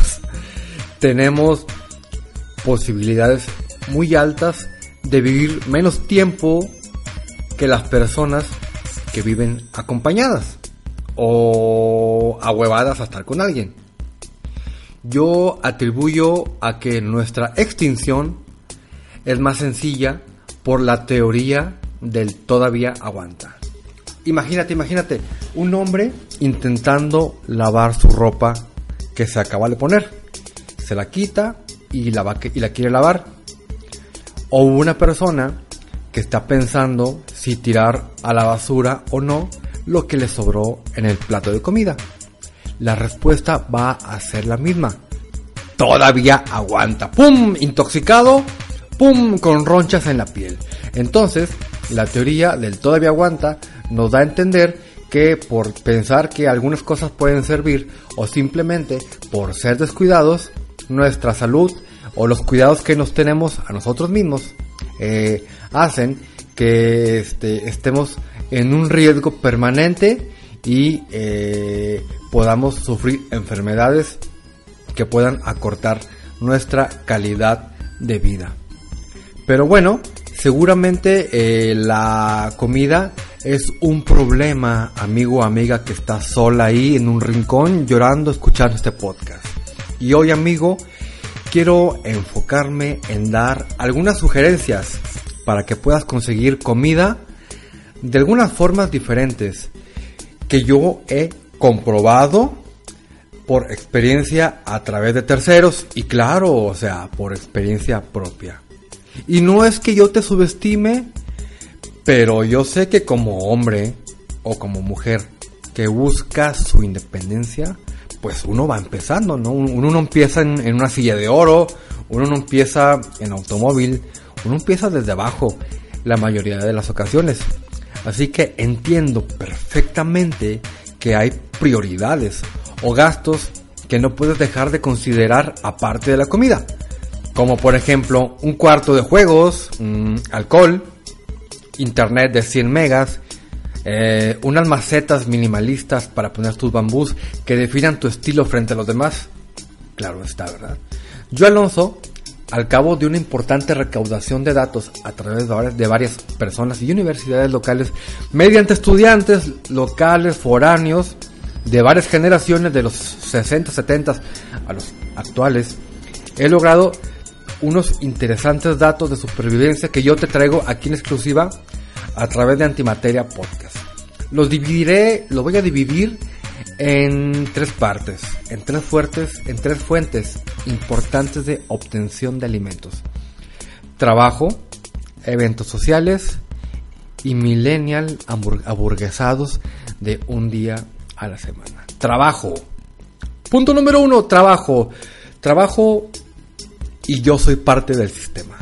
tenemos posibilidades muy altas de vivir menos tiempo que las personas que viven acompañadas o ahuevadas a estar con alguien. Yo atribuyo a que nuestra extinción es más sencilla por la teoría del todavía aguanta. Imagínate, imagínate, un hombre intentando lavar su ropa que se acaba de poner. Se la quita y la, y la quiere lavar. O una persona que está pensando si tirar a la basura o no lo que le sobró en el plato de comida. La respuesta va a ser la misma. Todavía aguanta. ¡Pum! Intoxicado. ¡Pum! Con ronchas en la piel. Entonces, la teoría del todavía aguanta nos da a entender que por pensar que algunas cosas pueden servir o simplemente por ser descuidados, nuestra salud o los cuidados que nos tenemos a nosotros mismos eh, hacen que este, estemos en un riesgo permanente y eh, podamos sufrir enfermedades que puedan acortar nuestra calidad de vida. Pero bueno, seguramente eh, la comida es un problema, amigo o amiga que está sola ahí en un rincón llorando escuchando este podcast. Y hoy, amigo, quiero enfocarme en dar algunas sugerencias para que puedas conseguir comida de algunas formas diferentes que yo he comprobado por experiencia a través de terceros y claro, o sea, por experiencia propia. Y no es que yo te subestime pero yo sé que como hombre o como mujer que busca su independencia, pues uno va empezando, ¿no? Uno no empieza en, una silla de oro, uno no empieza en automóvil, uno empieza desde abajo la mayoría de las ocasiones. Así que entiendo perfectamente que hay prioridades o gastos que no puedes dejar de considerar aparte de la comida. Como por ejemplo un cuarto de juegos, alcohol, internet de 100 megas, eh, unas macetas minimalistas para poner tus bambús que definan tu estilo frente a los demás. Claro está, ¿verdad? Yo, Alonso, al cabo de una importante recaudación de datos a través de varias personas y universidades locales, mediante estudiantes locales, foráneos, de varias generaciones, de los 60, 70 a los actuales, he logrado unos interesantes datos de supervivencia que yo te traigo aquí en exclusiva a través de Antimateria Podcast. Los dividiré, lo voy a dividir en tres partes, en tres fuertes, en tres fuentes importantes de obtención de alimentos. Trabajo, eventos sociales y millennial aburguesados de un día a la semana. Trabajo. Punto número uno, trabajo. Trabajo y yo soy parte del sistema.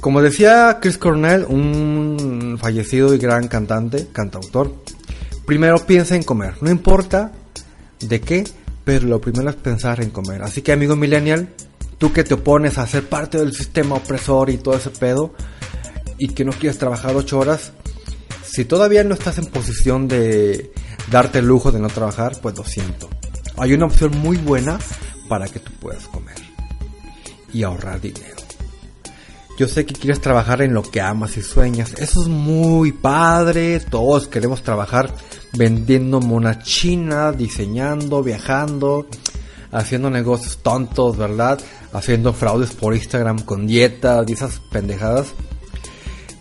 Como decía Chris Cornell, un fallecido y gran cantante, cantautor, primero piensa en comer, no importa de qué, pero lo primero es pensar en comer. Así que amigo millennial, tú que te opones a ser parte del sistema opresor y todo ese pedo, y que no quieres trabajar ocho horas, si todavía no estás en posición de darte el lujo de no trabajar, pues lo siento. Hay una opción muy buena para que tú puedas comer y ahorrar dinero. Yo sé que quieres trabajar en lo que amas y sueñas. Eso es muy padre. Todos queremos trabajar vendiendo mona china, diseñando, viajando, haciendo negocios tontos, ¿verdad? Haciendo fraudes por Instagram con dietas y esas pendejadas.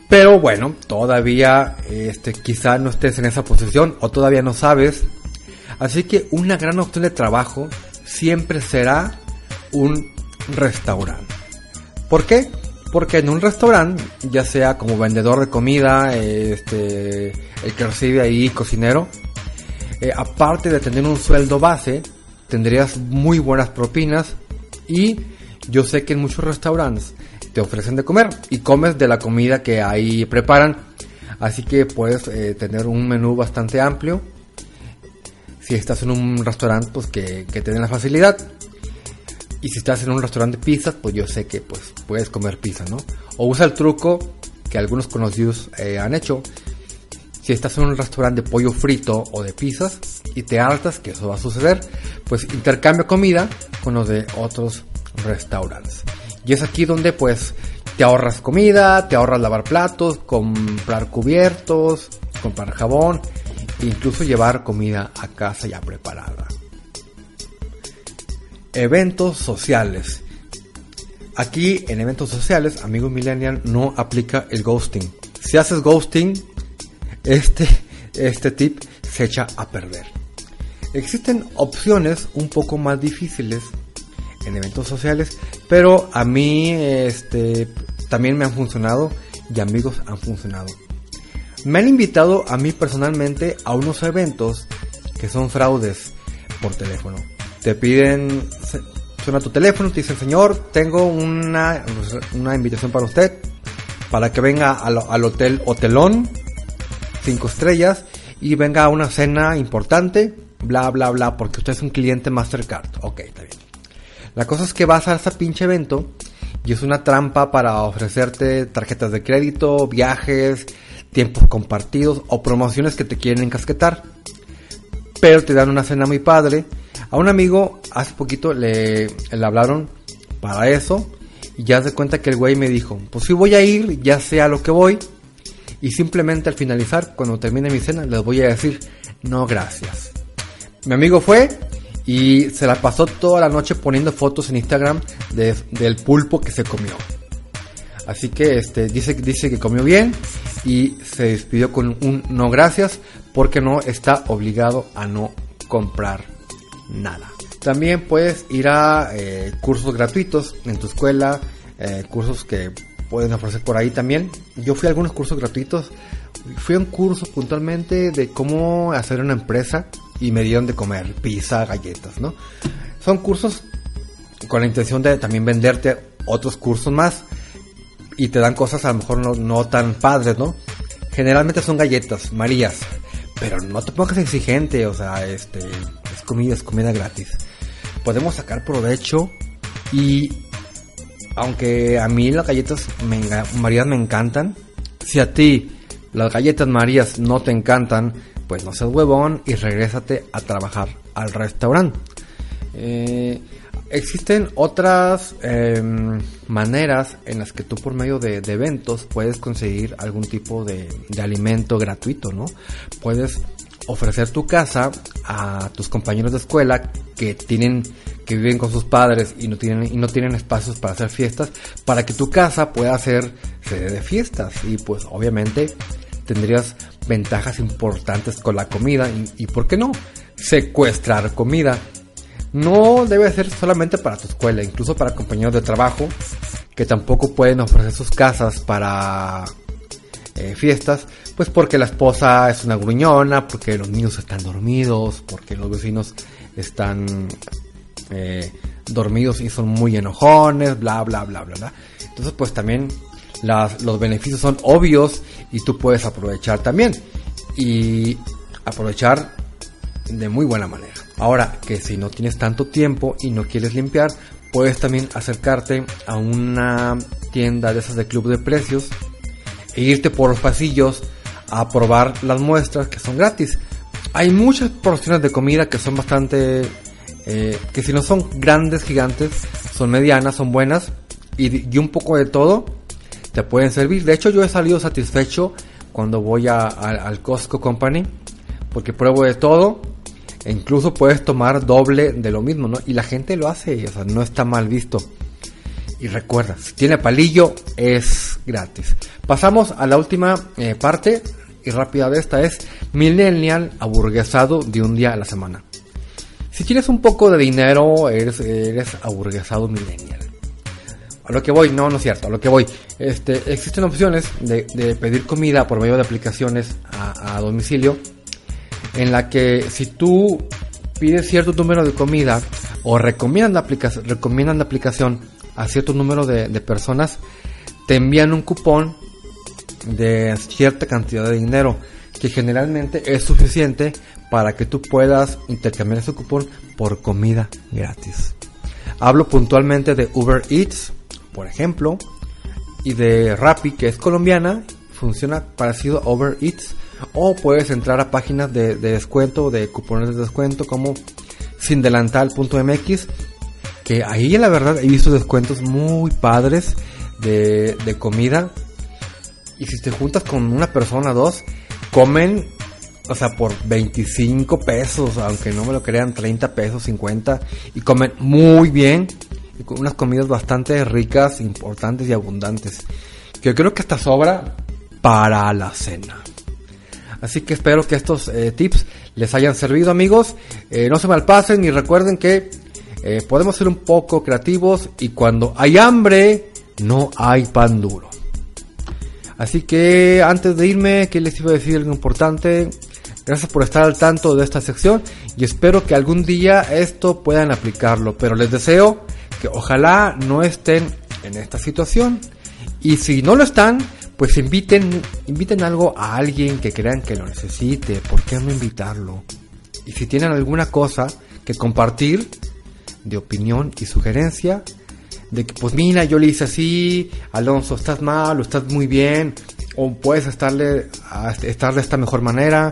Pero bueno, todavía este, quizá no estés en esa posición o todavía no sabes. Así que una gran opción de trabajo siempre será un restaurante. ¿Por qué? Porque en un restaurante, ya sea como vendedor de comida, este, el que recibe ahí cocinero, eh, aparte de tener un sueldo base, tendrías muy buenas propinas y yo sé que en muchos restaurantes te ofrecen de comer y comes de la comida que ahí preparan. Así que puedes eh, tener un menú bastante amplio. Si estás en un restaurante, pues que, que te den la facilidad. Y si estás en un restaurante de pizzas, pues yo sé que pues puedes comer pizza, ¿no? O usa el truco que algunos conocidos eh, han hecho. Si estás en un restaurante de pollo frito o de pizzas y te hartas, que eso va a suceder, pues intercambia comida con los de otros restaurantes. Y es aquí donde pues te ahorras comida, te ahorras lavar platos, comprar cubiertos, comprar jabón, e incluso llevar comida a casa ya preparada. Eventos sociales. Aquí en eventos sociales, amigos millennial, no aplica el ghosting. Si haces ghosting, este, este tip se echa a perder. Existen opciones un poco más difíciles en eventos sociales, pero a mí este, también me han funcionado y amigos han funcionado. Me han invitado a mí personalmente a unos eventos que son fraudes por teléfono. Te piden, suena tu teléfono, te dicen, señor, tengo una, una invitación para usted, para que venga al, al hotel Hotelón, 5 estrellas, y venga a una cena importante, bla, bla, bla, porque usted es un cliente Mastercard. Ok, está bien. La cosa es que vas a ese pinche evento y es una trampa para ofrecerte tarjetas de crédito, viajes, tiempos compartidos o promociones que te quieren encasquetar. Pero te dan una cena muy padre. A un amigo hace poquito le, hablaron para eso y ya se cuenta que el güey me dijo, pues si voy a ir, ya sé a lo que voy. Y simplemente al finalizar, cuando termine mi cena, les voy a decir, no gracias. Mi amigo fue, y se la pasó toda la noche poniendo fotos en Instagram de, del pulpo que se comió. Así que este dice, dice que comió bien y se despidió con un no gracias porque no está obligado a no comprar nada. También puedes ir a eh, cursos gratuitos en tu escuela, eh, cursos que pueden ofrecer por ahí también. Yo fui a algunos cursos gratuitos. Fui a un curso puntualmente de cómo hacer una empresa y me dieron de comer pizza, galletas, ¿no? Son cursos con la intención de también venderte otros cursos más y te dan cosas a lo mejor no, no tan padres, ¿no? Generalmente son galletas, marías, pero no te pongas exigente, o sea, este, es comida, gratis. Podemos sacar provecho y aunque a mí las galletas marías me encantan, si a ti las galletas marías no te encantan, pues no seas huevón y regrésate a trabajar al restaurante. Eh, existen otras em, maneras en las que tú por medio de, eventos puedes conseguir algún tipo de, alimento gratuito, ¿no? Puedes ofrecer tu casa a tus compañeros de escuela que tienen que viven con sus padres y no tienen y no tienen espacios para hacer fiestas para que tu casa pueda ser sede de fiestas y pues obviamente tendrías ventajas importantes con la comida y, ¿por qué no? Secuestrar comida. No debe ser solamente para tu escuela, incluso para compañeros de trabajo que tampoco pueden ofrecer sus casas para eh, fiestas, pues porque la esposa es una gruñona, porque los niños están dormidos, porque los vecinos están eh, dormidos y son muy enojones, bla, bla, bla, bla, bla. Entonces, pues también los beneficios son obvios y tú puedes aprovechar también. Y aprovechar de muy buena manera. Ahora que si no tienes tanto tiempo y no quieres limpiar, puedes también acercarte a una tienda de esas de club de precios e irte por los pasillos a probar las muestras que son gratis. Hay muchas porciones de comida que son bastante, eh, que si no son grandes, gigantes, son medianas, son buenas y, y un poco de todo te pueden servir. De hecho, yo he salido satisfecho cuando voy a, al Costco Company porque pruebo de todo e incluso puedes tomar doble de lo mismo, ¿no? Y la gente lo hace, o sea, no está mal visto. Y recuerda, si tiene palillo es gratis. Pasamos a la última eh, parte y rápida de esta es millennial aburguesado de un día a la semana. Si tienes un poco de dinero, eres, eres aburguesado millennial a lo que voy, no, no es cierto, a lo que voy. Este, existen opciones de, pedir comida por medio de aplicaciones a, domicilio, en la que si tú pides cierto número de comida o recomiendan la, aplicación, recomiendan la aplicación a cierto número de, de personas, te envían un cupón de cierta cantidad de dinero que generalmente es suficiente para que tú puedas intercambiar ese cupón por comida gratis. Hablo puntualmente de Uber Eats, por ejemplo, y de Rappi, que es colombiana, funciona parecido a Uber Eats, o puedes entrar a páginas de, descuento, de cupones de descuento como sindelantal.mx, que ahí la verdad he visto descuentos muy padres de, comida. Y si te juntas con una persona, dos, comen o sea, por 25 pesos, aunque no me lo crean, 30 pesos, 50, y comen muy bien, y con unas comidas bastante ricas, importantes y abundantes, que yo creo que hasta sobra para la cena. Así que espero que estos eh, tips les hayan servido amigos, eh, no se malpasen y recuerden que eh, podemos ser un poco creativos y cuando hay hambre, no hay pan duro. Así que antes de irme, ¿qué les iba a decir algo importante? Gracias por estar al tanto de esta sección y espero que algún día esto puedan aplicarlo. Pero les deseo que ojalá no estén en esta situación. Y si no lo están, pues inviten, inviten algo a alguien que crean que lo necesite. ¿Por qué no invitarlo? Y si tienen alguna cosa que compartir de opinión y sugerencia, de que pues mira, yo le hice así, Alonso, estás mal o estás muy bien, o puedes estarle, estar de esta mejor manera,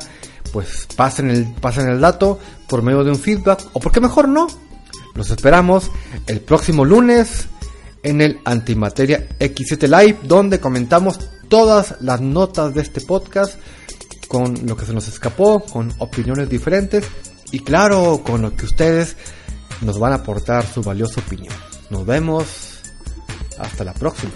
pues pasen el, pasen el dato por medio de un feedback o porque mejor no. Los esperamos el próximo lunes en el Antimateria X7 Live donde comentamos todas las notas de este podcast con lo que se nos escapó, con opiniones diferentes y claro, con lo que ustedes nos van a aportar su valiosa opinión. Nos vemos. Hasta la próxima.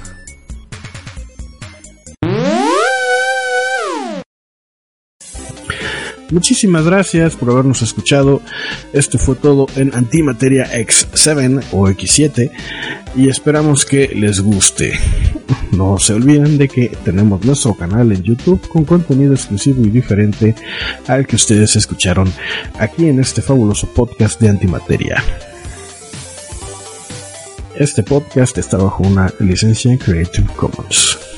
Muchísimas gracias por habernos escuchado. Esto fue todo en Antimateria X7 o X7 y esperamos que les guste. No se olviden de que tenemos nuestro canal en YouTube con contenido exclusivo y diferente al que ustedes escucharon aquí en este fabuloso podcast de Antimateria. Este podcast está bajo una licencia Creative Commons.